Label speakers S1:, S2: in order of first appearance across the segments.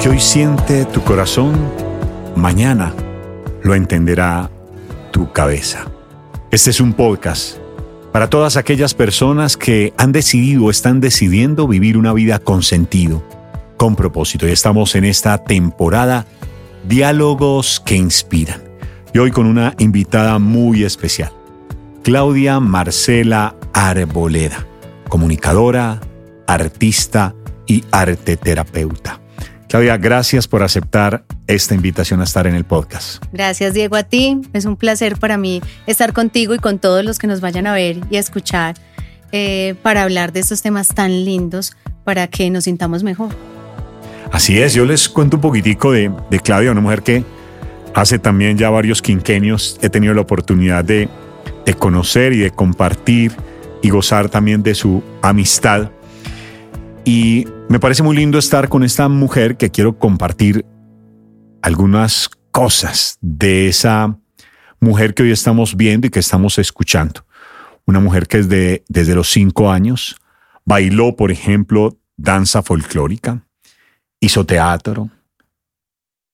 S1: que hoy siente tu corazón, mañana lo entenderá tu cabeza. Este es un podcast para todas aquellas personas que han decidido o están decidiendo vivir una vida con sentido, con propósito. Y estamos en esta temporada Diálogos que Inspiran. Y hoy con una invitada muy especial, Claudia Marcela Arboleda, comunicadora, artista y arteterapeuta. Claudia, gracias por aceptar esta invitación a estar en el podcast.
S2: Gracias, Diego, a ti. Es un placer para mí estar contigo y con todos los que nos vayan a ver y a escuchar eh, para hablar de estos temas tan lindos para que nos sintamos mejor.
S1: Así es, yo les cuento un poquitico de, de Claudia, una mujer que hace también ya varios quinquenios he tenido la oportunidad de, de conocer y de compartir y gozar también de su amistad. Y me parece muy lindo estar con esta mujer que quiero compartir algunas cosas de esa mujer que hoy estamos viendo y que estamos escuchando. Una mujer que desde, desde los cinco años bailó, por ejemplo, danza folclórica, hizo teatro,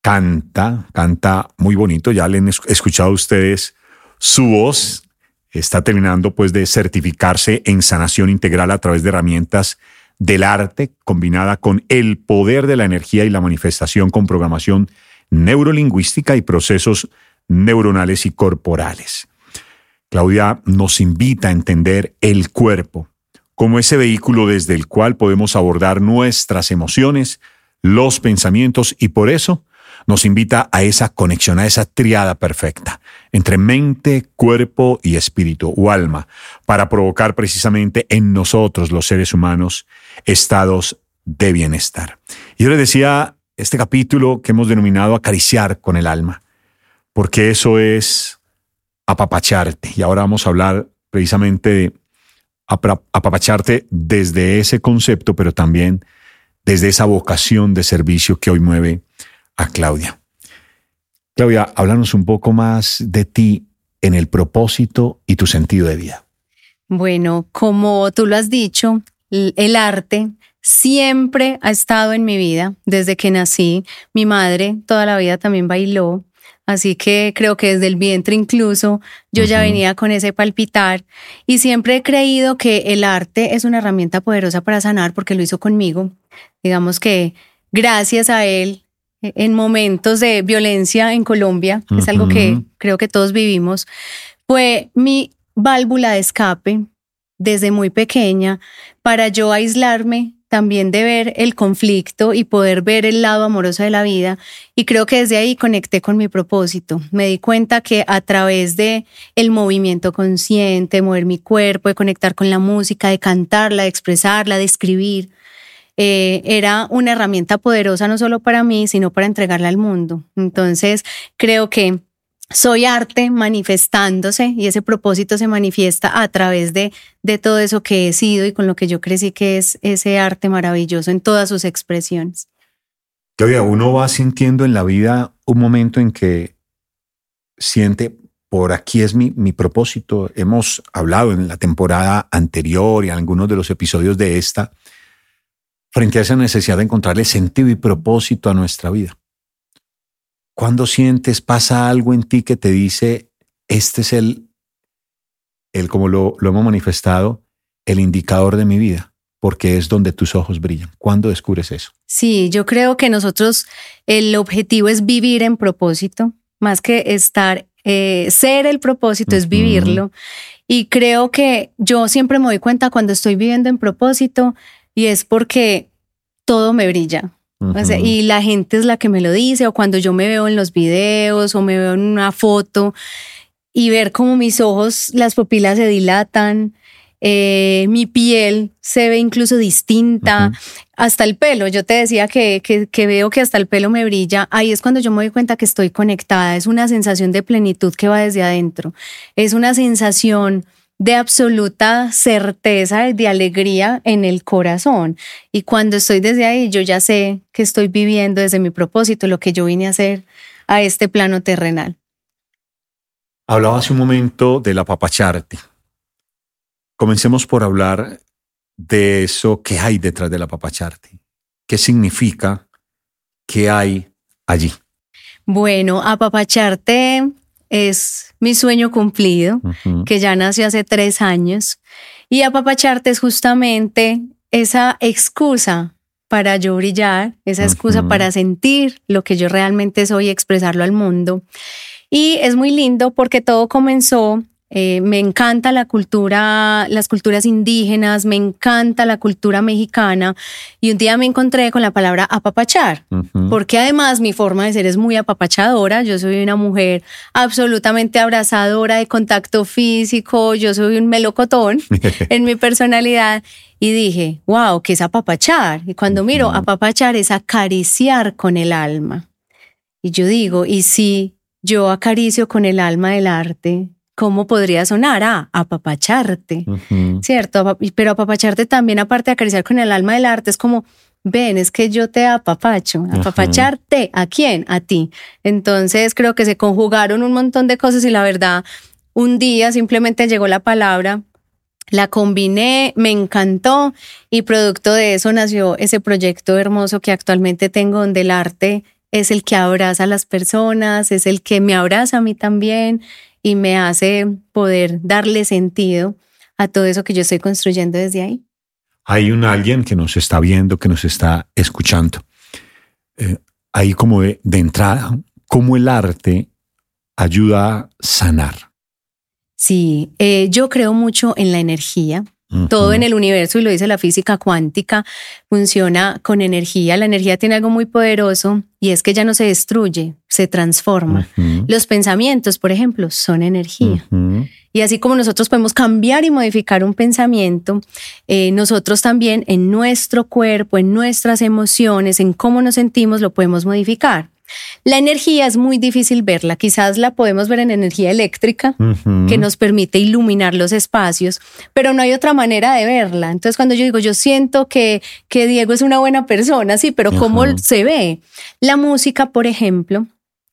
S1: canta, canta muy bonito, ya le han escuchado ustedes su voz, está terminando pues de certificarse en sanación integral a través de herramientas del arte combinada con el poder de la energía y la manifestación con programación neurolingüística y procesos neuronales y corporales. Claudia nos invita a entender el cuerpo como ese vehículo desde el cual podemos abordar nuestras emociones, los pensamientos y por eso nos invita a esa conexión, a esa triada perfecta entre mente, cuerpo y espíritu o alma, para provocar precisamente en nosotros, los seres humanos, estados de bienestar. Yo le decía este capítulo que hemos denominado acariciar con el alma, porque eso es apapacharte. Y ahora vamos a hablar precisamente de apapacharte desde ese concepto, pero también desde esa vocación de servicio que hoy mueve a Claudia. Claudia, háblanos un poco más de ti en el propósito y tu sentido de vida.
S2: Bueno, como tú lo has dicho, el arte siempre ha estado en mi vida. Desde que nací. Mi madre toda la vida también bailó, así que creo que desde el vientre incluso yo ya venía con ese palpitar. Y siempre he creído que el arte es una herramienta poderosa para sanar porque lo hizo conmigo. Digamos que gracias a él en momentos de violencia en Colombia, es algo que creo que todos vivimos, fue mi válvula de escape desde muy pequeña para yo aislarme también de ver el conflicto y poder ver el lado amoroso de la vida y creo que desde ahí conecté con mi propósito. Me di cuenta que a través de el movimiento consciente, mover mi cuerpo, de conectar con la música, de cantarla, de expresarla, de escribir, eh, era una herramienta poderosa no solo para mí, sino para entregarla al mundo. Entonces, creo que soy arte manifestándose y ese propósito se manifiesta a través de, de todo eso que he sido y con lo que yo crecí que es ese arte maravilloso en todas sus expresiones.
S1: Claudia, uno va sintiendo en la vida un momento en que siente, por aquí es mi, mi propósito. Hemos hablado en la temporada anterior y en algunos de los episodios de esta frente a esa necesidad de encontrarle sentido y propósito a nuestra vida. Cuando sientes, pasa algo en ti que te dice, este es el, el como lo, lo hemos manifestado, el indicador de mi vida, porque es donde tus ojos brillan. ¿Cuándo descubres eso?
S2: Sí, yo creo que nosotros el objetivo es vivir en propósito, más que estar, eh, ser el propósito es vivirlo. Y creo que yo siempre me doy cuenta cuando estoy viviendo en propósito y es porque todo me brilla. Y la gente es la que me lo dice, o cuando yo me veo en los videos o me veo en una foto y ver cómo mis ojos, las pupilas se dilatan, eh, mi piel se ve incluso distinta, hasta el pelo. Yo te decía que, que, que, veo que hasta el pelo me brilla. Ahí es cuando yo me doy cuenta que estoy conectada. Es una sensación de plenitud que va desde adentro. Es una sensación de absoluta certeza y de alegría en el corazón. Y cuando estoy desde ahí, yo ya sé que estoy viviendo desde mi propósito lo que yo vine a hacer a este plano terrenal.
S1: Hablaba hace un momento del apapacharte. Comencemos por hablar de eso que hay detrás del apapacharte. ¿Qué significa ¿Qué hay allí?
S2: Bueno, apapacharte es mi sueño cumplido, que ya nació hace tres años. Y apapacharte es justamente esa excusa para yo brillar, esa excusa para sentir lo que yo realmente soy y expresarlo al mundo. Y es muy lindo porque todo comenzó eh, me encanta la cultura, las culturas indígenas, me encanta la cultura mexicana y un día me encontré con la palabra apapachar, porque además mi forma de ser es muy apapachadora, yo soy una mujer absolutamente abrazadora de contacto físico, yo soy un melocotón en mi personalidad y dije, wow, ¿qué es apapachar? Y cuando miro, apapachar es acariciar con el alma. Y yo digo, ¿y si yo acaricio con el alma del arte? ¿Cómo podría sonar? Ah, apapacharte, ¿cierto? Pero apapacharte también, aparte de acariciar con el alma del arte, es como, ven, es que yo te apapacho. Apapacharte, ¿a quién? A ti. Entonces creo que se conjugaron un montón de cosas y la verdad, un día simplemente llegó la palabra, la combiné, me encantó y producto de eso nació ese proyecto hermoso que actualmente tengo donde el arte es el que abraza a las personas, es el que me abraza a mí también y me hace poder darle sentido a todo eso que yo estoy construyendo desde ahí.
S1: Hay un alguien que nos está viendo, que nos está escuchando. Eh, ahí como de, entrada, cómo el arte ayuda a sanar.
S2: Sí, eh, yo creo mucho en la energía. Todo en el universo, y lo dice la física cuántica, funciona con energía. La energía tiene algo muy poderoso y es que ya no se destruye, se transforma. Los pensamientos, por ejemplo, son energía. Y así como nosotros podemos cambiar y modificar un pensamiento, eh, nosotros también en nuestro cuerpo, en nuestras emociones, en cómo nos sentimos, lo podemos modificar. La energía es muy difícil verla, quizás la podemos ver en energía eléctrica, que nos permite iluminar los espacios, pero no hay otra manera de verla. Entonces cuando yo digo, yo siento que, que Diego es una buena persona, sí, pero ¿cómo se ve? La música, por ejemplo,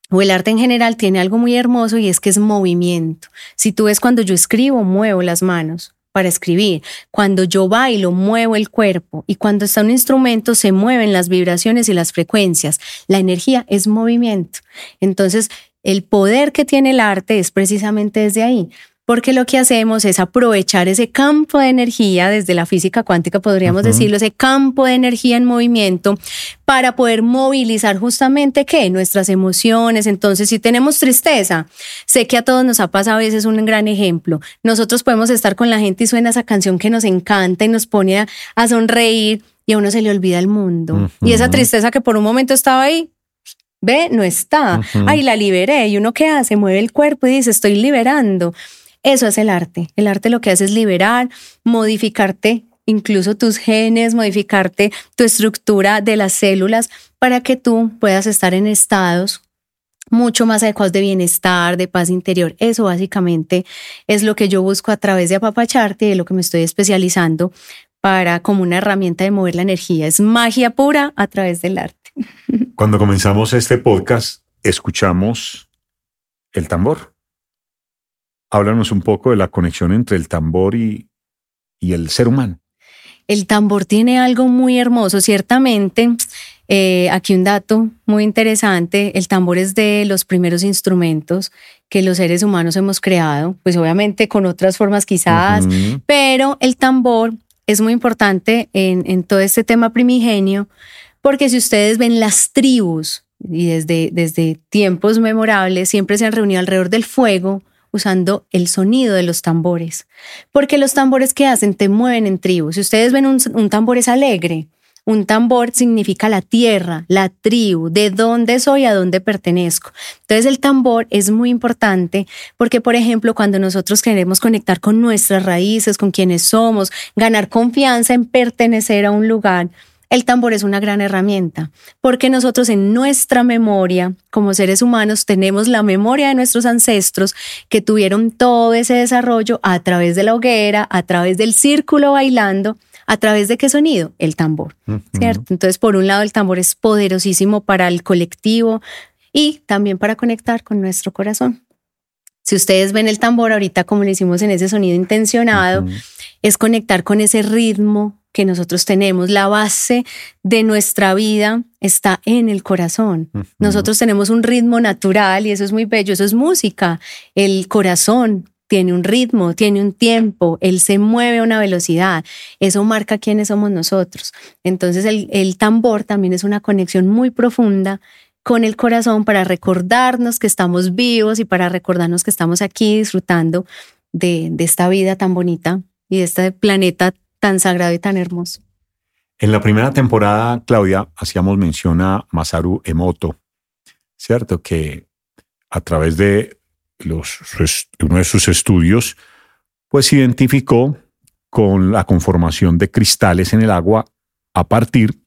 S2: o el arte en general tiene algo muy hermoso y es que es movimiento. Si tú ves cuando yo escribo, muevo las manos para escribir. Cuando yo bailo, muevo el cuerpo y cuando está un instrumento se mueven las vibraciones y las frecuencias. La energía es movimiento. Entonces, el poder que tiene el arte es precisamente desde ahí porque lo que hacemos es aprovechar ese campo de energía, desde la física cuántica podríamos decirlo, ese campo de energía en movimiento para poder movilizar justamente qué, nuestras emociones. Entonces, si tenemos tristeza, sé que a todos nos ha pasado y ese es un gran ejemplo. Nosotros podemos estar con la gente y suena esa canción que nos encanta y nos pone a, sonreír y a uno se le olvida el mundo. Y esa tristeza que por un momento estaba ahí, ve, no está. Ay, la liberé. Y uno qué hace, mueve el cuerpo y dice, estoy liberando. Eso es el arte. El arte lo que hace es liberar, modificarte incluso tus genes, modificarte tu estructura de las células para que tú puedas estar en estados mucho más adecuados de bienestar, de paz interior. Eso básicamente es lo que yo busco a través de apapacharte y de lo que me estoy especializando para como una herramienta de mover la energía. Es magia pura a través del arte.
S1: Cuando comenzamos este podcast, escuchamos el tambor. Háblanos un poco de la conexión entre el tambor y, el ser humano.
S2: El tambor tiene algo muy hermoso, ciertamente. Eh, aquí un dato muy interesante, el tambor es de los primeros instrumentos que los seres humanos hemos creado, pues obviamente con otras formas quizás, pero el tambor es muy importante en, en, todo este tema primigenio, porque si ustedes ven las tribus, y desde, desde tiempos memorables, siempre se han reunido alrededor del fuego usando el sonido de los tambores. Porque los tambores que hacen te mueven en tribu. Si ustedes ven un, tambor es alegre, un tambor significa la tierra, la tribu, de dónde soy, a dónde pertenezco. Entonces el tambor es muy importante porque, por ejemplo, cuando nosotros queremos conectar con nuestras raíces, con quienes somos, ganar confianza en pertenecer a un lugar, el tambor es una gran herramienta porque nosotros en nuestra memoria, como seres humanos, tenemos la memoria de nuestros ancestros que tuvieron todo ese desarrollo a través de la hoguera, a través del círculo bailando. ¿A través de qué sonido? El tambor, ¿cierto? Entonces, por un lado, el tambor es poderosísimo para el colectivo y también para conectar con nuestro corazón. Si ustedes ven el tambor ahorita como lo hicimos en ese sonido intencionado, es conectar con ese ritmo que nosotros tenemos. La base de nuestra vida está en el corazón. Nosotros tenemos un ritmo natural y eso es muy bello, eso es música. El corazón tiene un ritmo, tiene un tiempo, él se mueve a una velocidad. Eso marca quiénes somos nosotros. Entonces el, el tambor también es una conexión muy profunda con el corazón para recordarnos que estamos vivos y para recordarnos que estamos aquí disfrutando de, de esta vida tan bonita y de este planeta tan sagrado y tan hermoso.
S1: En la primera temporada, Claudia, hacíamos mención a Masaru Emoto, ¿cierto? Que a través de los, uno de sus estudios, pues identificó con la conformación de cristales en el agua a partir,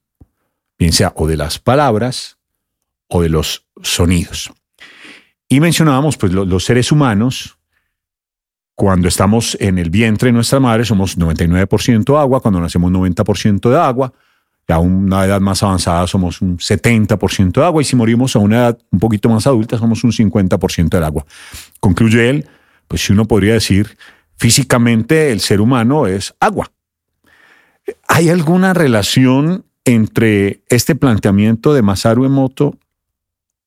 S1: bien sea o de las palabras o de los sonidos. Y mencionábamos, pues los seres humanos, cuando estamos en el vientre de nuestra madre, somos 99% agua, cuando nacemos 90% de agua, a una edad más avanzada somos un 70% de agua y si morimos a una edad un poquito más adulta somos un 50% del agua. Concluye él, pues si uno podría decir, físicamente el ser humano es agua. ¿Hay alguna relación entre este planteamiento de Masaru Emoto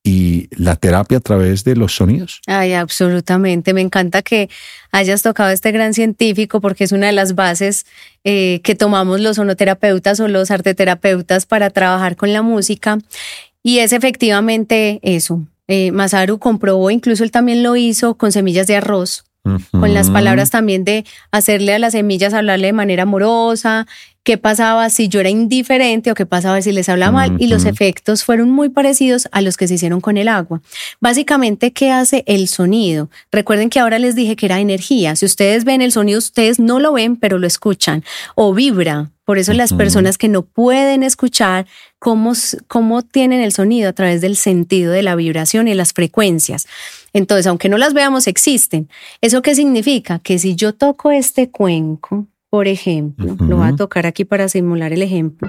S1: y la terapia a través de los sonidos.
S2: Ay, absolutamente. Me encanta que hayas tocado este gran científico porque es una de las bases eh, que tomamos los sonoterapeutas o los arteterapeutas para trabajar con la música. Y es efectivamente eso. Eh, Masaru comprobó, incluso él también lo hizo con semillas de arroz con las palabras también de hacerle a las semillas hablarle de manera amorosa, qué pasaba si yo era indiferente o qué pasaba si les hablaba mal y los efectos fueron muy parecidos a los que se hicieron con el agua. Básicamente, ¿qué hace el sonido? Recuerden que ahora les dije que era energía. Si ustedes ven el sonido, ustedes no lo ven, pero lo escuchan o vibra. Por eso las personas que no pueden escuchar cómo, cómo tienen el sonido a través del sentido de la vibración y las frecuencias. Entonces, aunque no las veamos, existen. ¿Eso qué significa? Que si yo toco este cuenco, por ejemplo, lo voy a tocar aquí para simular el ejemplo.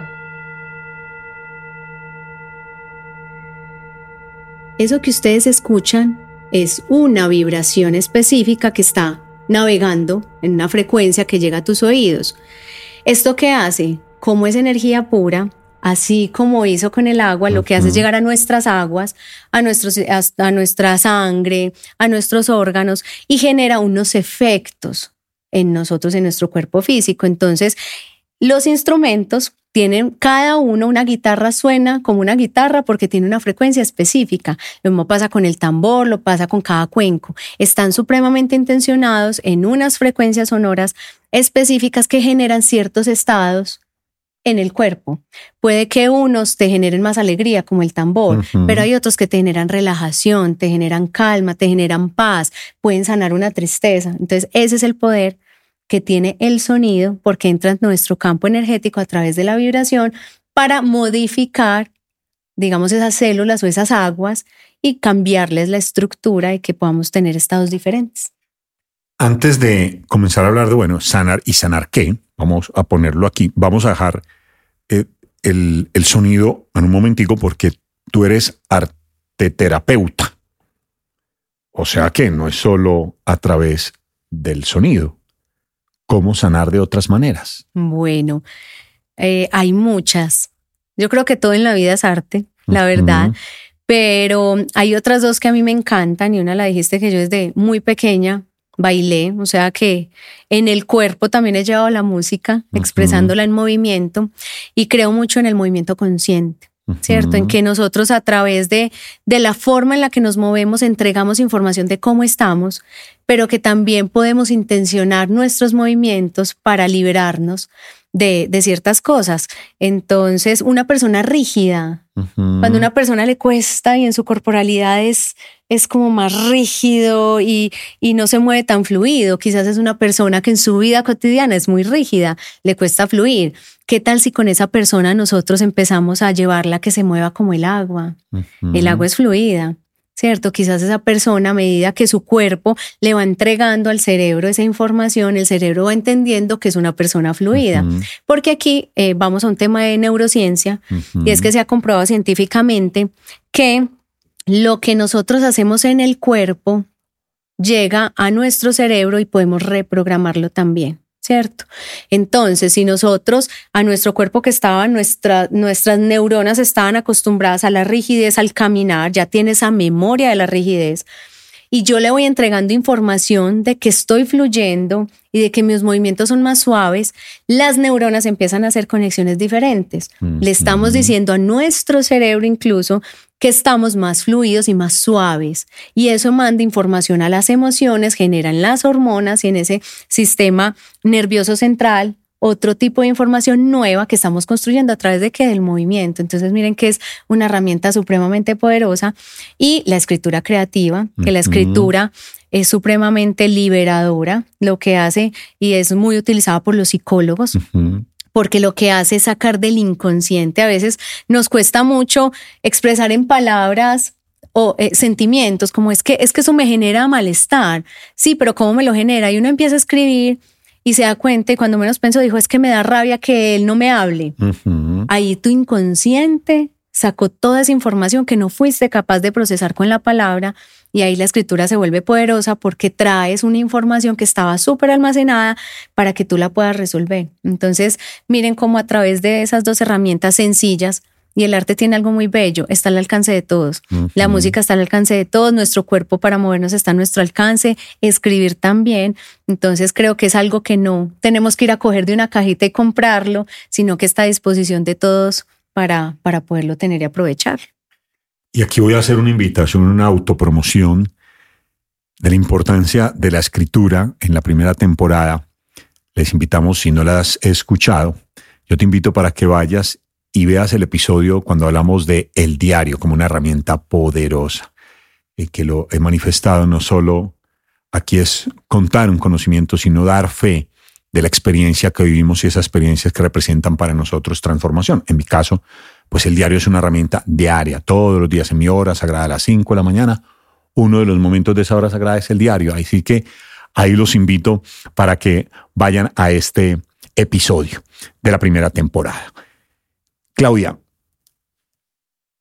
S2: Eso que ustedes escuchan es una vibración específica que está navegando en una frecuencia que llega a tus oídos. ¿Esto qué hace? Como es energía pura, así como hizo con el agua, lo que hace es llegar a nuestras aguas, a, nuestros, a, nuestra sangre, a nuestros órganos y genera unos efectos en nosotros, en nuestro cuerpo físico. Entonces, los instrumentos tienen cada uno, una guitarra suena como una guitarra porque tiene una frecuencia específica. Lo mismo pasa con el tambor, lo pasa con cada cuenco. Están supremamente intencionados en unas frecuencias sonoras específicas que generan ciertos estados en el cuerpo. Puede que unos te generen más alegría, como el tambor, pero hay otros que te generan relajación, te generan calma, te generan paz, pueden sanar una tristeza. Entonces, ese es el poder que tiene el sonido porque entra en nuestro campo energético a través de la vibración para modificar, digamos, esas células o esas aguas y cambiarles la estructura y que podamos tener estados diferentes.
S1: Antes de comenzar a hablar de, bueno, sanar y sanar qué, vamos a ponerlo aquí, vamos a dejar eh, el, el, sonido en un momentico porque tú eres arteterapeuta. O sea que no es solo a través del sonido. ¿Cómo sanar de otras maneras?
S2: Bueno, eh, hay muchas. Yo creo que todo en la vida es arte, la verdad. Pero hay otras dos que a mí me encantan y una la dijiste que yo desde muy pequeña bailé, o sea que en el cuerpo también he llevado la música, expresándola en movimiento y creo mucho en el movimiento consciente. ¿Cierto? En que nosotros a través de, de la forma en la que nos movemos entregamos información de cómo estamos, pero que también podemos intencionar nuestros movimientos para liberarnos de, de ciertas cosas. Entonces, una persona rígida, cuando a una persona le cuesta y en su corporalidad es, es como más rígido y, y, no se mueve tan fluido, quizás es una persona que en su vida cotidiana es muy rígida, le cuesta fluir. ¿Qué tal si con esa persona nosotros empezamos a llevarla que se mueva como el agua? El agua es fluida. ¿Cierto? Quizás esa persona, a medida que su cuerpo le va entregando al cerebro esa información, el cerebro va entendiendo que es una persona fluida. Porque aquí eh, vamos a un tema de neurociencia y es que se ha comprobado científicamente que lo que nosotros hacemos en el cuerpo llega a nuestro cerebro y podemos reprogramarlo también. ¿Cierto? Entonces, si nosotros a nuestro cuerpo que estaba, nuestra, nuestras neuronas estaban acostumbradas a la rigidez al caminar, ya tiene esa memoria de la rigidez, y yo le voy entregando información de que estoy fluyendo y de que mis movimientos son más suaves, las neuronas empiezan a hacer conexiones diferentes. Le estamos diciendo a nuestro cerebro incluso que estamos más fluidos y más suaves. Y eso manda información a las emociones, generan las hormonas y en ese sistema nervioso central otro tipo de información nueva que estamos construyendo a través de qué? Del movimiento. Entonces miren que es una herramienta supremamente poderosa y la escritura creativa, que la escritura es supremamente liberadora, lo que hace y es muy utilizada por los psicólogos. Porque lo que hace es sacar del inconsciente. A veces nos cuesta mucho expresar en palabras o eh, sentimientos, como es que es que eso me genera malestar. Sí, pero ¿cómo me lo genera? Y uno empieza a escribir y se da cuenta y cuando menos pienso dijo, es que me da rabia que él no me hable. Ahí tu inconsciente sacó toda esa información que no fuiste capaz de procesar con la palabra y ahí la escritura se vuelve poderosa porque traes una información que estaba súper almacenada para que tú la puedas resolver. Entonces, miren cómo a través de esas dos herramientas sencillas y el arte tiene algo muy bello, está al alcance de todos. La música está al alcance de todos, nuestro cuerpo para movernos está a nuestro alcance, escribir también. Entonces creo que es algo que no tenemos que ir a coger de una cajita y comprarlo, sino que está a disposición de todos para, para poderlo tener y aprovechar.
S1: Y aquí voy a hacer una invitación, una autopromoción de la importancia de la escritura en la primera temporada. Les invitamos, si no la has escuchado, yo te invito para que vayas y veas el episodio cuando hablamos de el diario como una herramienta poderosa, y que lo he manifestado no solo aquí es contar un conocimiento, sino dar fe de la experiencia que vivimos y esas experiencias que representan para nosotros transformación. En mi caso, pues el diario es una herramienta diaria, todos los días en mi hora sagrada a las 5 de la mañana. Uno de los momentos de esa hora sagrada es el diario, así que ahí los invito para que vayan a este episodio de la primera temporada. Claudia,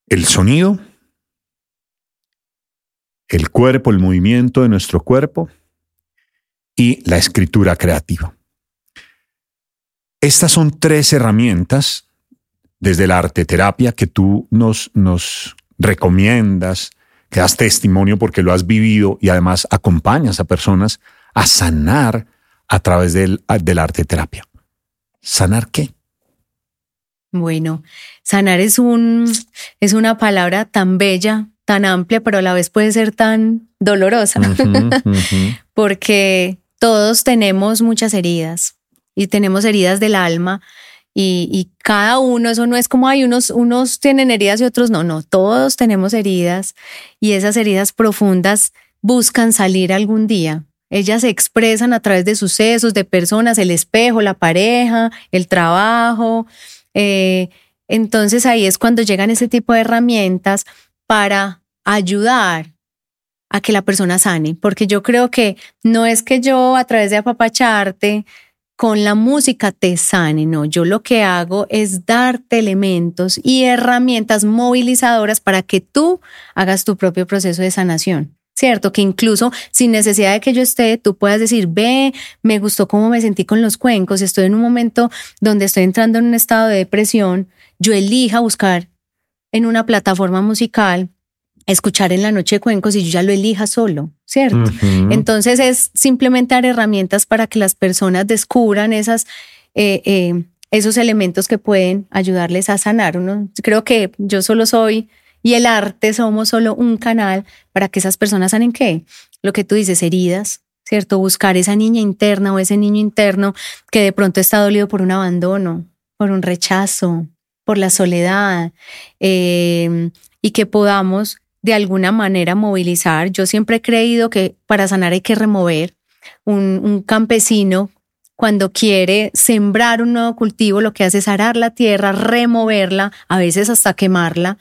S1: el sonido, el cuerpo, el movimiento de nuestro cuerpo y la escritura creativa. Estas son tres herramientas desde la arte terapia que tú nos, nos recomiendas, que das testimonio porque lo has vivido y además acompañas a personas a sanar a través del, del arte terapia. ¿Sanar qué?
S2: Bueno, sanar es un es una palabra tan bella, tan amplia, pero a la vez puede ser tan dolorosa. Porque todos tenemos muchas heridas y tenemos heridas del alma y, cada uno, eso no es como hay unos, unos tienen heridas y otros no, no, todos tenemos heridas y esas heridas profundas buscan salir algún día. Ellas se expresan a través de sucesos, de personas, el espejo, la pareja, el trabajo, eh, entonces ahí es cuando llegan ese tipo de herramientas para ayudar a que la persona sane, porque yo creo que no es que yo a través de apapacharte con la música te sane, no, yo lo que hago es darte elementos y herramientas movilizadoras para que tú hagas tu propio proceso de sanación. ¿cierto? Que incluso sin necesidad de que yo esté, tú puedas decir, ve, me gustó cómo me sentí con los cuencos, estoy en un momento donde estoy entrando en un estado de depresión, yo elija buscar en una plataforma musical, escuchar en la noche cuencos y yo ya lo elija solo, ¿cierto? Entonces es simplemente dar herramientas para que las personas descubran esas... Eh, eh, esos elementos que pueden ayudarles a sanar. Uno, creo que yo solo soy y el arte somos solo un canal para que esas personas sanen qué? Lo que tú dices, heridas, ¿cierto? Buscar esa niña interna o ese niño interno que de pronto está dolido por un abandono, por un rechazo, por la soledad, em, y que podamos de alguna manera movilizar. Yo siempre he creído que para sanar hay que remover. Un, un campesino cuando quiere sembrar un nuevo cultivo, lo que hace es arar la tierra, removerla, a veces hasta quemarla,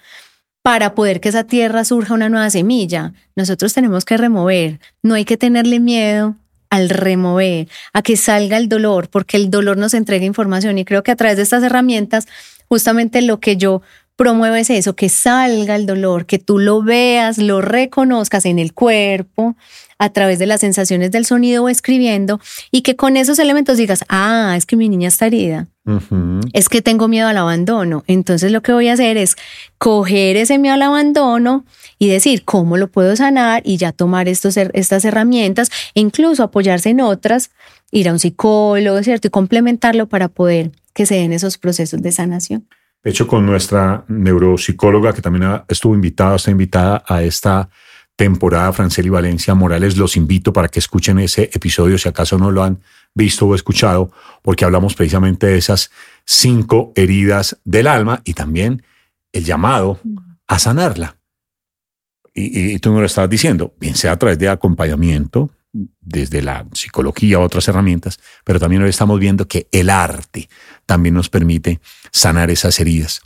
S2: para poder que esa tierra surja una nueva semilla. Nosotros tenemos que remover, no hay que tenerle miedo al remover, a que salga el dolor, porque el dolor nos entrega información y creo que a través de estas herramientas, justamente lo que yo promueves eso, que salga el dolor, que tú lo veas, lo reconozcas en el cuerpo, a través de las sensaciones del sonido o escribiendo y que con esos elementos digas, ah, es que mi niña está herida, es que tengo miedo al abandono. Entonces lo que voy a hacer es coger ese miedo al abandono y decir cómo lo puedo sanar y ya tomar estos, estas herramientas e incluso apoyarse en otras, ir a un psicólogo, ¿cierto? Y complementarlo para poder que se den esos procesos de sanación.
S1: Hecho, con nuestra neuropsicóloga, que también estuvo invitada, está invitada a esta temporada, Franceli Valencia Morales, los invito para que escuchen ese episodio si acaso no lo han visto o escuchado, porque hablamos precisamente de esas cinco heridas del alma y también el llamado a sanarla. Y, tú me lo estabas diciendo, bien sea a través de acompañamiento, desde la psicología otras herramientas, pero también hoy estamos viendo que el arte también nos permite sanar esas heridas.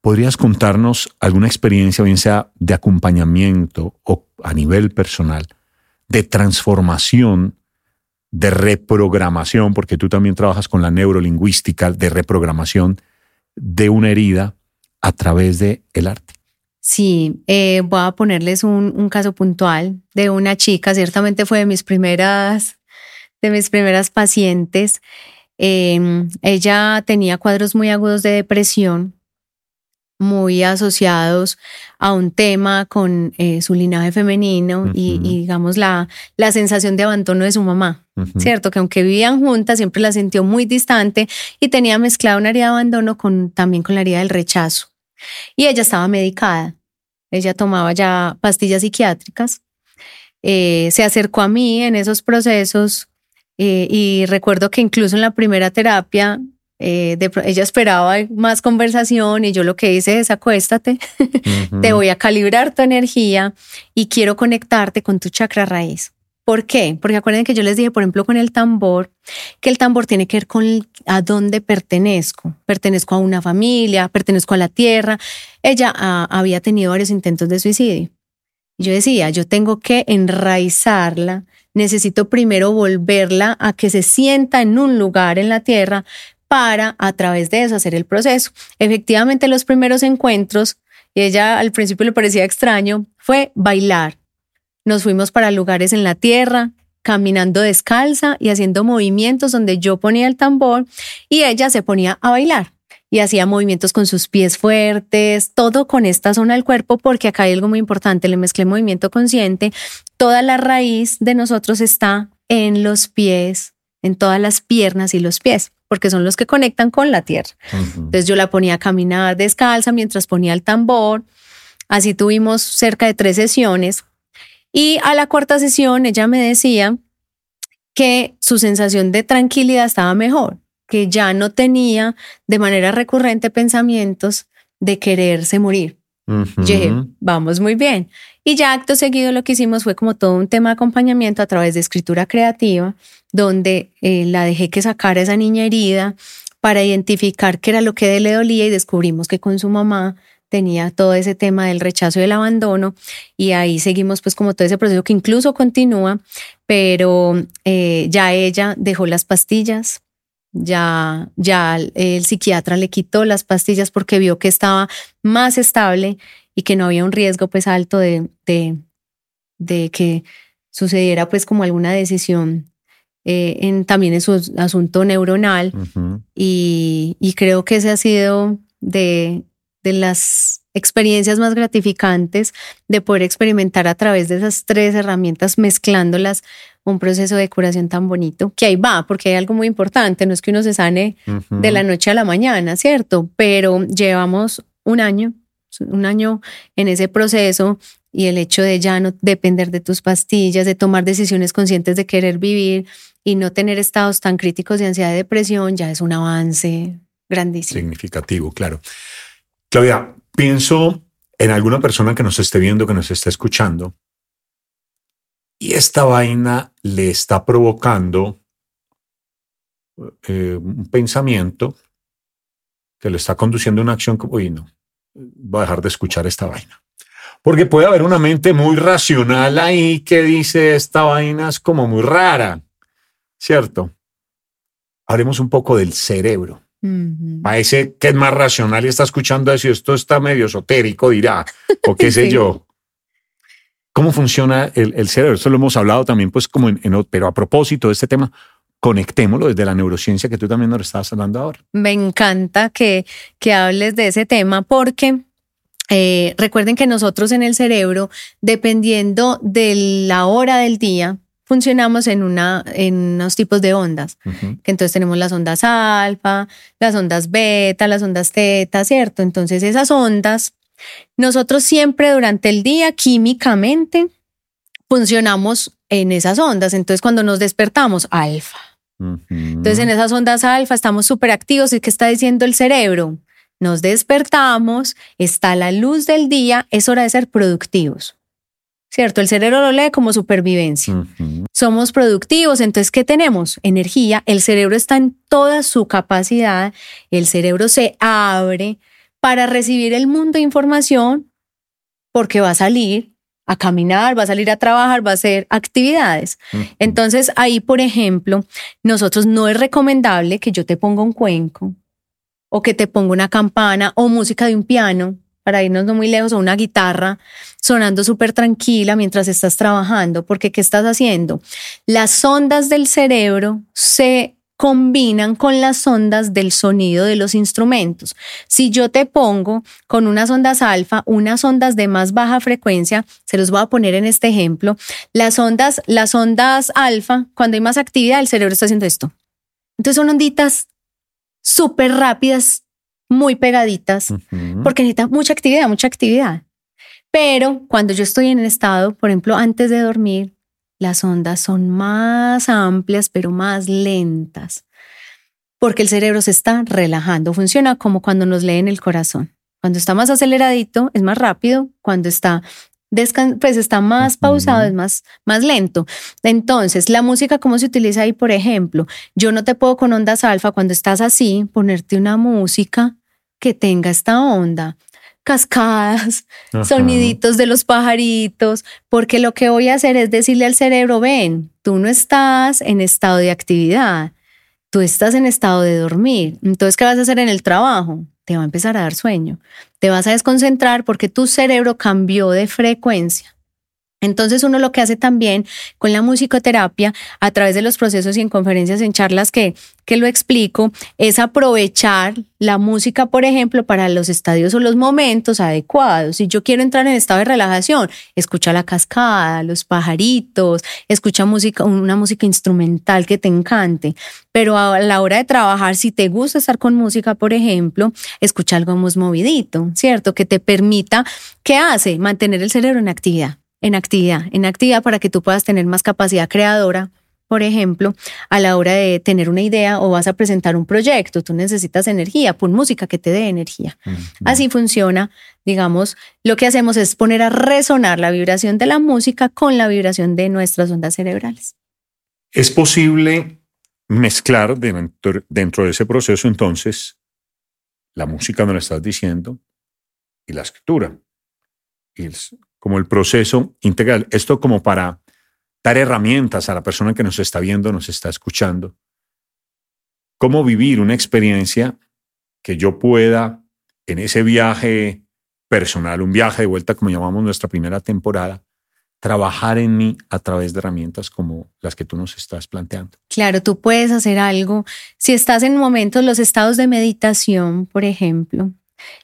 S1: ¿Podrías contarnos alguna experiencia, bien sea de acompañamiento o a nivel personal, de transformación, de reprogramación, porque tú también trabajas con la neurolingüística, de reprogramación de una herida a través del el arte?
S2: Sí, eh, voy a ponerles un, caso puntual de una chica, ciertamente fue de mis primeras, de mis primeras pacientes. Em, ella tenía cuadros muy agudos de depresión muy asociados a un tema con eh, su linaje femenino y, digamos la, la sensación de abandono de su mamá, ¿cierto? Que aunque vivían juntas, siempre la sintió muy distante y tenía mezclada una herida de abandono con, también con la herida del rechazo. Y ella estaba medicada, ella tomaba ya pastillas psiquiátricas, eh, se acercó a mí en esos procesos eh, y recuerdo que incluso en la primera terapia eh, ella esperaba más conversación y yo lo que hice es acuéstate, te voy a calibrar tu energía y quiero conectarte con tu chakra raíz. ¿Por qué? Porque acuerden que yo les dije, por ejemplo, con el tambor, que el tambor tiene que ver con a dónde pertenezco. Pertenezco a una familia, pertenezco a la tierra. Ella ah, había tenido varios intentos de suicidio. Yo decía, yo tengo que enraizarla, necesito primero volverla a que se sienta en un lugar en la tierra para a través de eso hacer el proceso. Efectivamente, los primeros encuentros, y ella al principio le parecía extraño, fue bailar. Nos fuimos para lugares en la tierra, caminando descalza y haciendo movimientos donde yo ponía el tambor y ella se ponía a bailar y hacía movimientos con sus pies fuertes, todo con esta zona del cuerpo, porque acá hay algo muy importante, le mezclé movimiento consciente, toda la raíz de nosotros está en los pies, en todas las piernas y los pies porque son los que conectan con la tierra. Entonces yo la ponía a caminar descalza mientras ponía el tambor. Así tuvimos cerca de tres sesiones. Y a la cuarta sesión ella me decía que su sensación de tranquilidad estaba mejor, que ya no tenía de manera recurrente pensamientos de quererse morir. Yo dije, vamos muy bien. Y ya acto seguido lo que hicimos fue como todo un tema de acompañamiento a través de escritura creativa donde eh, la dejé que sacara esa niña herida para identificar qué era lo que le dolía y descubrimos que con su mamá tenía todo ese tema del rechazo y del abandono y ahí seguimos pues como todo ese proceso que incluso continúa, pero eh, ya ella dejó las pastillas, ya, ya el psiquiatra le quitó las pastillas porque vio que estaba más estable y que no había un riesgo pues alto de, de, de que sucediera pues como alguna decisión eh, en, también en su asunto neuronal. y, creo que ese ha sido de, de las experiencias más gratificantes de poder experimentar a través de esas tres herramientas, mezclándolas, un proceso de curación tan bonito, que ahí va, porque hay algo muy importante, no es que uno se sane de la noche a la mañana, ¿cierto? Pero llevamos un año, un año en ese proceso y el hecho de ya no depender de tus pastillas, de tomar decisiones conscientes de querer vivir, y no tener estados tan críticos de ansiedad y depresión ya es un avance grandísimo.
S1: Significativo, claro. Claudia, pienso en alguna persona que nos esté viendo, que nos esté escuchando, y esta vaina le está provocando eh, un pensamiento que le está conduciendo a una acción como, uy, no, voy a dejar de escuchar esta vaina. Porque puede haber una mente muy racional ahí que dice, esta vaina es como muy rara. ¿cierto? Hablemos un poco del cerebro. Parece que es más racional y está escuchando eso esto está medio esotérico, dirá, o qué sé yo. ¿Cómo funciona el, cerebro? Esto lo hemos hablado también, pues, como en, en, pero a propósito de este tema, conectémoslo desde la neurociencia que tú también nos estabas hablando ahora.
S2: Me encanta que, que hables de ese tema porque eh, recuerden que nosotros en el cerebro, dependiendo de la hora del día, funcionamos en, una, en unos tipos de ondas. Que entonces tenemos las ondas alfa, las ondas beta, las ondas teta, ¿cierto? Entonces esas ondas, nosotros siempre durante el día químicamente funcionamos en esas ondas. Entonces cuando nos despertamos, alfa. Entonces en esas ondas alfa estamos súper activos. ¿Y qué está diciendo el cerebro? Nos despertamos, está la luz del día, es hora de ser productivos. ¿Cierto? El cerebro lo lee como supervivencia. Somos productivos, entonces, ¿qué tenemos? Energía. El cerebro está en toda su capacidad. El cerebro se abre para recibir el mundo de información porque va a salir a caminar, va a salir a trabajar, va a hacer actividades. Entonces, ahí, por ejemplo, nosotros no es recomendable que yo te ponga un cuenco o que te ponga una campana o música de un piano para irnos no muy lejos, o una guitarra sonando súper tranquila mientras estás trabajando, porque ¿qué estás haciendo? Las ondas del cerebro se combinan con las ondas del sonido de los instrumentos. Si yo te pongo con unas ondas alfa, unas ondas de más baja frecuencia, se los voy a poner en este ejemplo, las ondas, las ondas alfa, cuando hay más actividad, el cerebro está haciendo esto. Entonces son onditas súper rápidas, muy pegaditas, porque necesita mucha actividad, mucha actividad. Pero cuando yo estoy en el estado, por ejemplo, antes de dormir, las ondas son más amplias, pero más lentas, porque el cerebro se está relajando. Funciona como cuando nos leen el corazón. Cuando está más aceleradito, es más rápido. Cuando está pues está más pausado, es más, más lento. Entonces, la música, ¿cómo se utiliza ahí? Por ejemplo, yo no te puedo con ondas alfa cuando estás así ponerte una música que tenga esta onda cascadas, soniditos de los pajaritos, porque lo que voy a hacer es decirle al cerebro, ven, tú no estás en estado de actividad, tú estás en estado de dormir. Entonces, ¿qué vas a hacer en el trabajo? Te va a empezar a dar sueño. Te vas a desconcentrar porque tu cerebro cambió de frecuencia. Entonces uno lo que hace también con la musicoterapia a través de los procesos y en conferencias, en charlas que, que lo explico, es aprovechar la música, por ejemplo, para los estadios o los momentos adecuados. Si yo quiero entrar en estado de relajación, escucha la cascada, los pajaritos, escucha música, una música instrumental que te encante. Pero a la hora de trabajar, si te gusta estar con música, por ejemplo, escucha algo más movidito, ¿cierto? Que te permita, ¿qué hace? Mantener el cerebro en actividad en actividad, en actividad para que tú puedas tener más capacidad creadora. Por ejemplo, a la hora de tener una idea o vas a presentar un proyecto, tú necesitas energía, pon música que te dé energía. Así funciona, digamos, lo que hacemos es poner a resonar la vibración de la música con la vibración de nuestras ondas cerebrales.
S1: Es posible mezclar dentro, dentro de ese proceso entonces la música, no lo estás diciendo, y la escritura. Y como el proceso integral. Esto como para dar herramientas a la persona que nos está viendo, nos está escuchando. Cómo vivir una experiencia que yo pueda en ese viaje personal, un viaje de vuelta como llamamos nuestra primera temporada, trabajar en mí a través de herramientas como las que tú nos estás planteando.
S2: Claro, tú puedes hacer algo. Si estás en momentos, los estados de meditación, por ejemplo,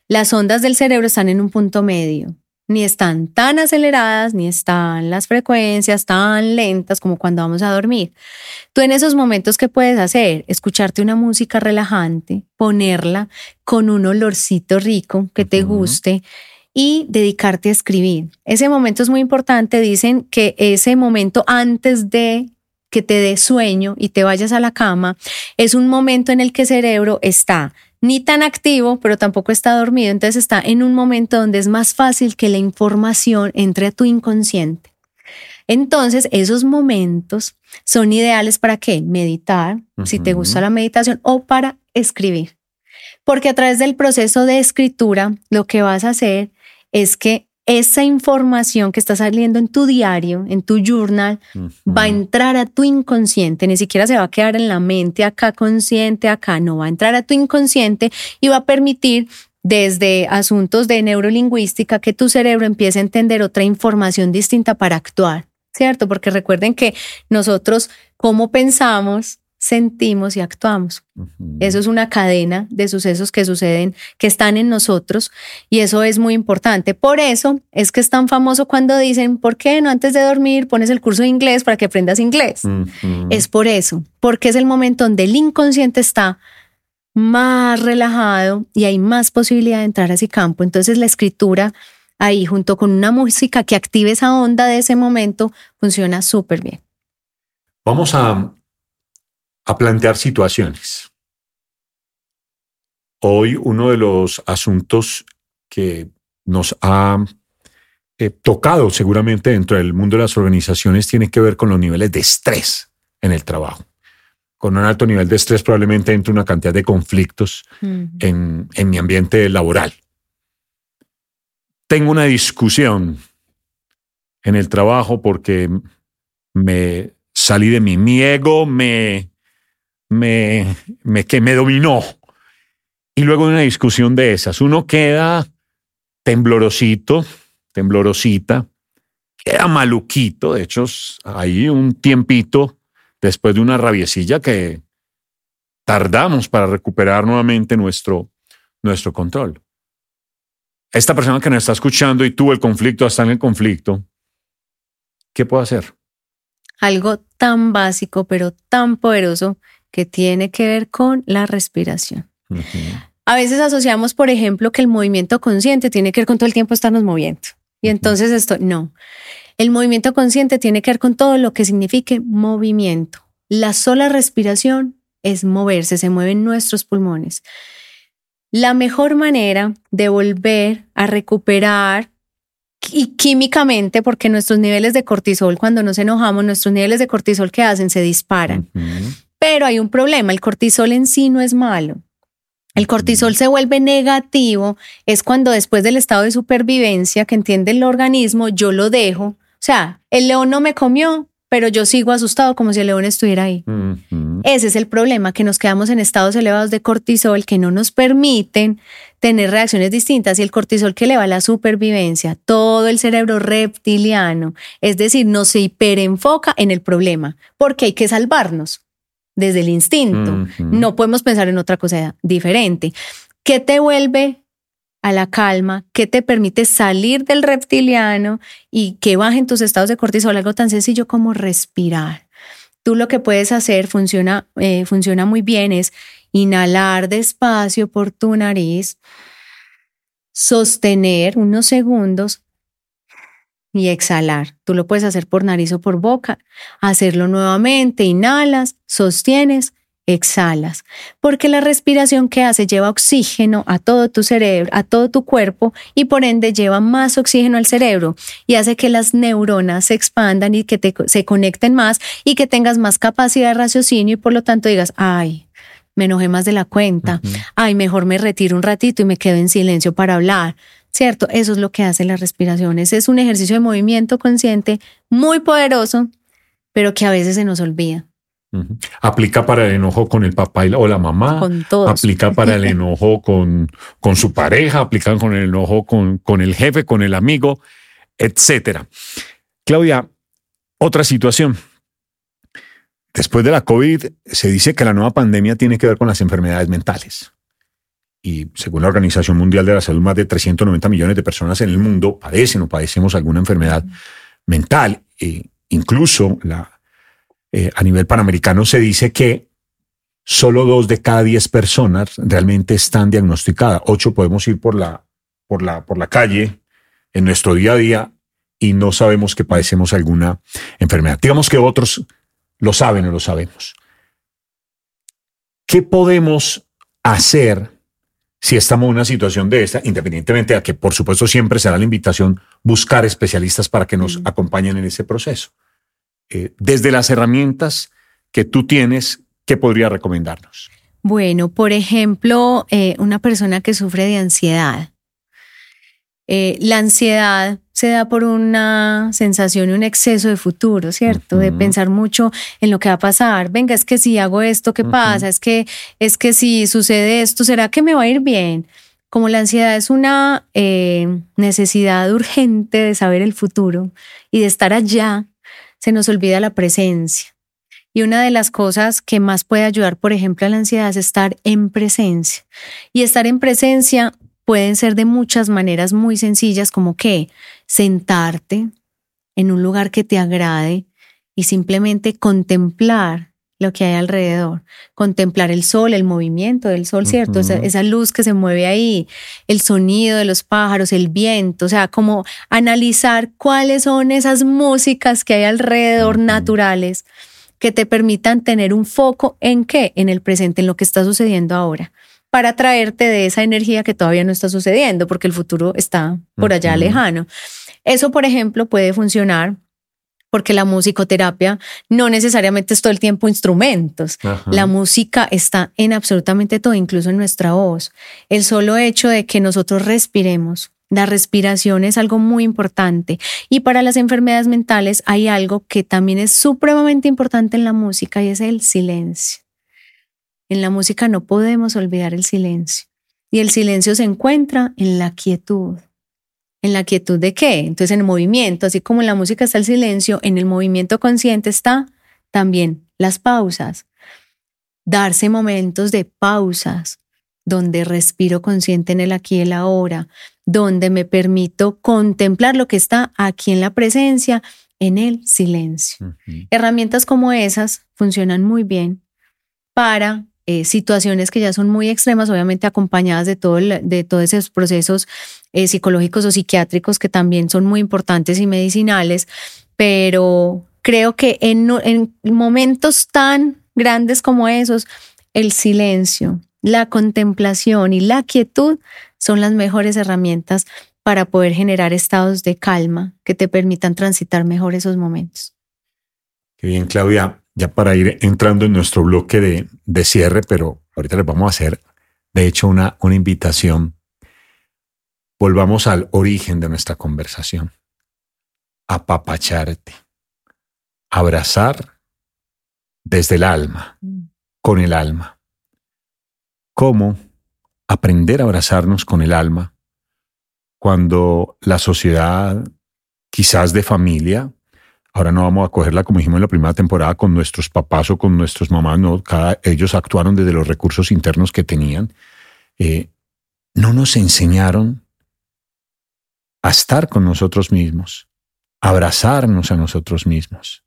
S2: las ondas del cerebro están en un punto medio ni están tan aceleradas, ni están las frecuencias tan lentas como cuando vamos a dormir. Tú en esos momentos, ¿qué puedes hacer? Escucharte una música relajante, ponerla con un olorcito rico que te guste y dedicarte a escribir. Ese momento es muy importante. Dicen que ese momento antes de que te dé sueño y te vayas a la cama, es un momento en el que el cerebro está ni tan activo, pero tampoco está dormido. Entonces está en un momento donde es más fácil que la información entre a tu inconsciente. Entonces, esos momentos son ideales para qué? Meditar, si te gusta la meditación, o para escribir. Porque a través del proceso de escritura, lo que vas a hacer es que esa información que está saliendo en tu diario, en tu journal, va a entrar a tu inconsciente, ni siquiera se va a quedar en la mente acá consciente, acá no, va a entrar a tu inconsciente y va a permitir desde asuntos de neurolingüística que tu cerebro empiece a entender otra información distinta para actuar, ¿cierto? Porque recuerden que nosotros, cómo pensamos, sentimos y actuamos. Eso es una cadena de sucesos que suceden, que están en nosotros y eso es muy importante. Por eso es que es tan famoso cuando dicen, ¿por qué no antes de dormir pones el curso de inglés para que aprendas inglés? Es por eso, porque es el momento donde el inconsciente está más relajado y hay más posibilidad de entrar a ese campo. Entonces la escritura ahí junto con una música que active esa onda de ese momento funciona súper bien.
S1: Vamos a a plantear situaciones. Hoy uno de los asuntos que nos ha eh, tocado seguramente dentro del mundo de las organizaciones tiene que ver con los niveles de estrés en el trabajo. Con un alto nivel de estrés probablemente entre una cantidad de conflictos en, en mi ambiente laboral. Tengo una discusión en el trabajo porque me salí de mi, mi ego, me me, que me dominó. Y luego de una discusión de esas, uno queda temblorosito, temblorosita, queda maluquito. De hecho, hay un tiempito después de una rabiecilla que tardamos para recuperar nuevamente nuestro, nuestro control. Esta persona que nos está escuchando y tuvo el conflicto, hasta en el conflicto, ¿qué puedo hacer?
S2: Algo tan básico, pero tan poderoso que tiene que ver con la respiración. A veces asociamos, por ejemplo, que el movimiento consciente tiene que ver con todo el tiempo estarnos moviendo. Y entonces esto, no. El movimiento consciente tiene que ver con todo lo que signifique movimiento. La sola respiración es moverse, se mueven nuestros pulmones. La mejor manera de volver a recuperar y químicamente, porque nuestros niveles de cortisol, cuando nos enojamos, nuestros niveles de cortisol que hacen se disparan. Pero hay un problema, el cortisol en sí no es malo. El cortisol se vuelve negativo, es cuando después del estado de supervivencia que entiende el organismo, yo lo dejo. O sea, el león no me comió, pero yo sigo asustado como si el león estuviera ahí. Ese es el problema, que nos quedamos en estados elevados de cortisol que no nos permiten tener reacciones distintas y el cortisol que eleva la supervivencia, todo el cerebro reptiliano, es decir, no se hiperenfoca en el problema, porque hay que salvarnos desde el instinto. No podemos pensar en otra cosa diferente. ¿Qué te vuelve a la calma? ¿Qué te permite salir del reptiliano y que bajen tus estados de cortisol? Algo tan sencillo como respirar. Tú lo que puedes hacer funciona, eh, funciona muy bien es inhalar despacio por tu nariz, sostener unos segundos y exhalar. Tú lo puedes hacer por nariz o por boca. Hacerlo nuevamente, inhalas, sostienes, exhalas. Porque la respiración que hace lleva oxígeno a todo tu cerebro, a todo tu cuerpo y por ende lleva más oxígeno al cerebro y hace que las neuronas se expandan y que te, se conecten más y que tengas más capacidad de raciocinio y por lo tanto digas, ay, me enojé más de la cuenta, ay, mejor me retiro un ratito y me quedo en silencio para hablar. ¿Cierto? Eso es lo que hace la respiración. es un ejercicio de movimiento consciente muy poderoso, pero que a veces se nos olvida.
S1: Aplica para el enojo con el papá o la mamá. Con Aplica para el enojo con, con su pareja, aplica con el enojo con, con el jefe, con el amigo, etcétera. Claudia, otra situación. Después de la COVID, se dice que la nueva pandemia tiene que ver con las enfermedades mentales y según la Organización Mundial de la Salud, más de 390 millones de personas en el mundo padecen o padecemos alguna enfermedad mental. E incluso la, eh, a nivel panamericano se dice que solo dos de cada diez personas realmente están diagnosticadas. Ocho podemos ir por la, por la, por la calle en nuestro día a día y no sabemos que padecemos alguna enfermedad. Digamos que otros lo saben o lo sabemos. ¿Qué podemos hacer si estamos en una situación de esta, independientemente de que por supuesto siempre será la invitación buscar especialistas para que nos acompañen en ese proceso. Eh, desde las herramientas que tú tienes, ¿qué podría recomendarnos?
S2: Bueno, por ejemplo, eh, una persona que sufre de ansiedad. Eh, la ansiedad se da por una sensación y un exceso de futuro, ¿cierto? De pensar mucho en lo que va a pasar. Venga, es que si hago esto, ¿qué pasa? Es que, es que si sucede esto, ¿será que me va a ir bien? Como la ansiedad es una eh, necesidad urgente de saber el futuro y de estar allá, se nos olvida la presencia. Y una de las cosas que más puede ayudar, por ejemplo, a la ansiedad es estar en presencia. Y estar en presencia pueden ser de muchas maneras muy sencillas, como que sentarte en un lugar que te agrade y simplemente contemplar lo que hay alrededor, contemplar el sol, el movimiento del sol, ¿cierto? esa, luz que se mueve ahí, el sonido de los pájaros, el viento, o sea, como analizar cuáles son esas músicas que hay alrededor naturales que te permitan tener un foco en qué, en el presente, en lo que está sucediendo ahora para traerte de esa energía que todavía no está sucediendo, porque el futuro está por allá lejano. Eso, por ejemplo, puede funcionar porque la musicoterapia no necesariamente es todo el tiempo instrumentos. La música está en absolutamente todo, incluso en nuestra voz. El solo hecho de que nosotros respiremos, la respiración es algo muy importante. Y para las enfermedades mentales hay algo que también es supremamente importante en la música y es el silencio. En la música no podemos olvidar el silencio. Y el silencio se encuentra en la quietud. ¿En la quietud de qué? Entonces en el movimiento, así como en la música está el silencio, en el movimiento consciente está también las pausas. Darse momentos de pausas, donde respiro consciente en el aquí y el ahora, donde me permito contemplar lo que está aquí en la presencia, en el silencio. Herramientas como esas funcionan muy bien para eh, situaciones que ya son muy extremas, obviamente acompañadas de, todo de todos esos procesos eh, psicológicos o psiquiátricos que también son muy importantes y medicinales, pero creo que en, en momentos tan grandes como esos, el silencio, la contemplación y la quietud son las mejores herramientas para poder generar estados de calma que te permitan transitar mejor esos momentos.
S1: Qué bien, Claudia ya para ir entrando en nuestro bloque de, de cierre, pero ahorita les vamos a hacer, de hecho, una, una invitación. Volvamos al origen de nuestra conversación. Apapacharte. Abrazar desde el alma, mm. con el alma. ¿Cómo aprender a abrazarnos con el alma cuando la sociedad, quizás de familia, Ahora no vamos a cogerla como dijimos en la primera temporada con nuestros papás o con nuestros mamás, no, ellos actuaron desde los recursos internos que tenían. Eh, no nos enseñaron a estar con nosotros mismos, abrazarnos a nosotros mismos.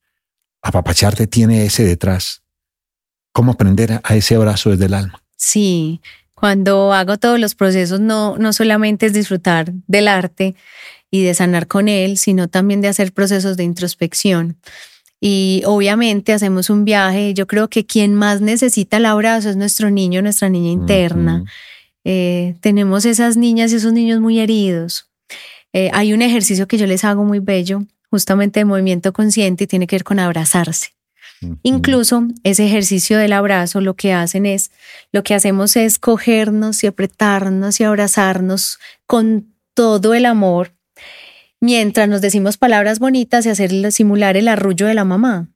S1: Apapacharte tiene ese detrás. ¿Cómo aprender a ese abrazo desde el alma?
S2: Sí, cuando hago todos los procesos no, no solamente es disfrutar del arte, y de sanar con él, sino también de hacer procesos de introspección. Y obviamente hacemos un viaje. Yo creo que quien más necesita el abrazo es nuestro niño, nuestra niña interna. Eh, tenemos esas niñas y esos niños muy heridos. Eh, hay un ejercicio que yo les hago muy bello, justamente de movimiento consciente, y tiene que ver con abrazarse. Incluso ese ejercicio del abrazo lo que hacen es, lo que hacemos es cogernos y apretarnos y abrazarnos con todo el amor mientras nos decimos palabras bonitas y hacer simular el arrullo de la mamá.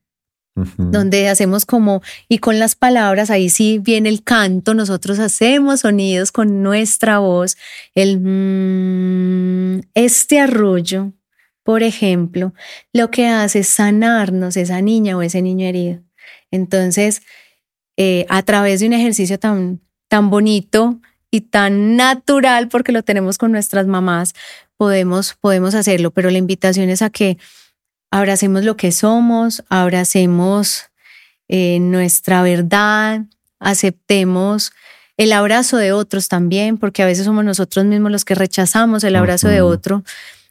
S2: Donde hacemos como, y con las palabras, ahí sí viene el canto, nosotros hacemos sonidos con nuestra voz, el mm, este arrullo, por ejemplo, lo que hace es sanarnos esa niña o ese niño herido. Entonces, eh, a través de un ejercicio tan, tan bonito y tan natural, porque lo tenemos con nuestras mamás, podemos, podemos hacerlo, pero la invitación es a que abracemos lo que somos, abracemos eh, nuestra verdad, aceptemos el abrazo de otros también, porque a veces somos nosotros mismos los que rechazamos el abrazo de otro.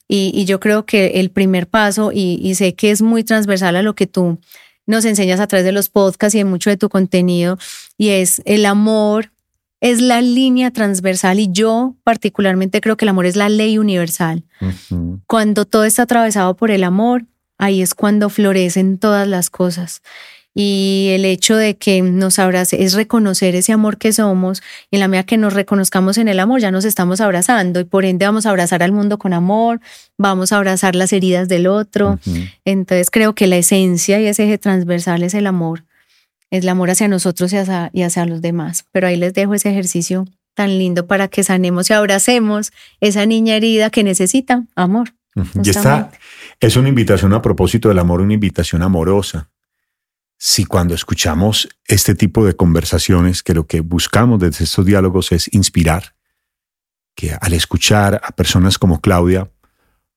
S2: Y, yo creo que el primer paso, y, y, sé que es muy transversal a lo que tú nos enseñas a través de los podcasts y de mucho de tu contenido, y es el amor es la línea transversal y yo particularmente creo que el amor es la ley universal. Cuando todo está atravesado por el amor, ahí es cuando florecen todas las cosas. y el hecho de que nos abrace es reconocer ese amor que somos y en la medida que nos reconozcamos en el amor ya nos estamos abrazando y por ende vamos a abrazar al mundo con amor, vamos a abrazar las heridas del otro. Entonces creo que la esencia y ese eje transversal es el amor, es el amor hacia nosotros y hacia, y hacia los demás. Pero ahí les dejo ese ejercicio tan lindo para que sanemos y abracemos esa niña herida que necesita amor.
S1: Y esta es una invitación a propósito del amor, una invitación amorosa si cuando escuchamos este tipo de conversaciones, que lo que buscamos desde estos diálogos es inspirar, que al escuchar a personas como Claudia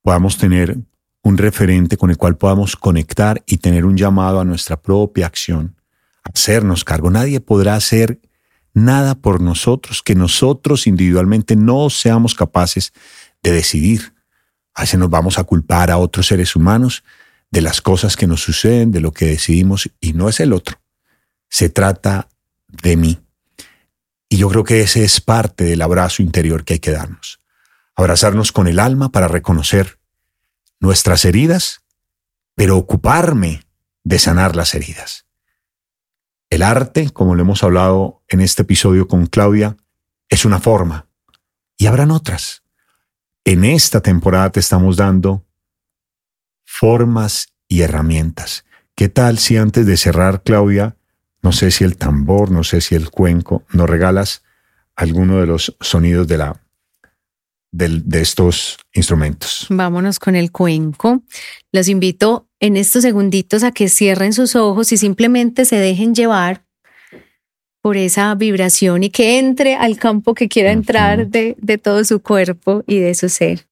S1: podamos tener un referente con el cual podamos conectar y tener un llamado a nuestra propia acción, hacernos cargo. Nadie podrá hacer nada por nosotros que nosotros individualmente no seamos capaces de decidir. A veces nos vamos a culpar a otros seres humanos de las cosas que nos suceden, de lo que decidimos, y no es el otro. Se trata de mí. Y yo creo que ese es parte del abrazo interior que hay que darnos. Abrazarnos con el alma para reconocer nuestras heridas, pero ocuparme de sanar las heridas. El arte, como lo hemos hablado en este episodio con Claudia, es una forma y habrán otras. En esta temporada te estamos dando formas y herramientas. ¿Qué tal si antes de cerrar, Claudia, no sé si el tambor, no sé si el cuenco, nos regalas alguno de los sonidos de la de, estos instrumentos.
S2: Vámonos con el cuenco. Los invito en estos segunditos a que cierren sus ojos y simplemente se dejen llevar por esa vibración y que entre al campo que quiera entrar de, de todo su cuerpo y de su ser.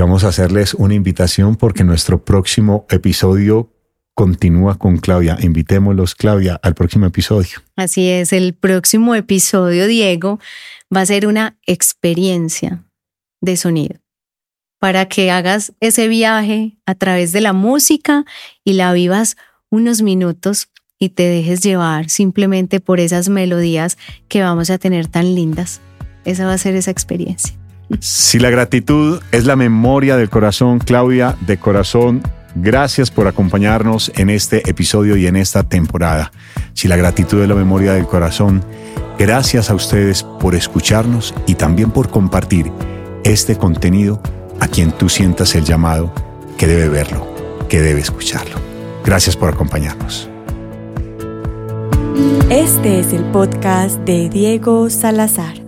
S1: Vamos a hacerles una invitación porque nuestro próximo episodio continúa con Claudia. Invitémoslos, Claudia, al próximo episodio.
S2: Así es, el próximo episodio, Diego, va a ser una experiencia de sonido para que hagas ese viaje a través de la música y la vivas unos minutos y te dejes llevar simplemente por esas melodías que vamos a tener tan lindas. Esa va a ser esa experiencia.
S1: Si la gratitud es la memoria del corazón, Claudia, de corazón, gracias por acompañarnos en este episodio y en esta temporada. Si la gratitud es la memoria del corazón, gracias a ustedes por escucharnos y también por compartir este contenido a quien tú sientas el llamado que debe verlo, que debe escucharlo. Gracias por acompañarnos.
S3: Este es el podcast de Diego Salazar.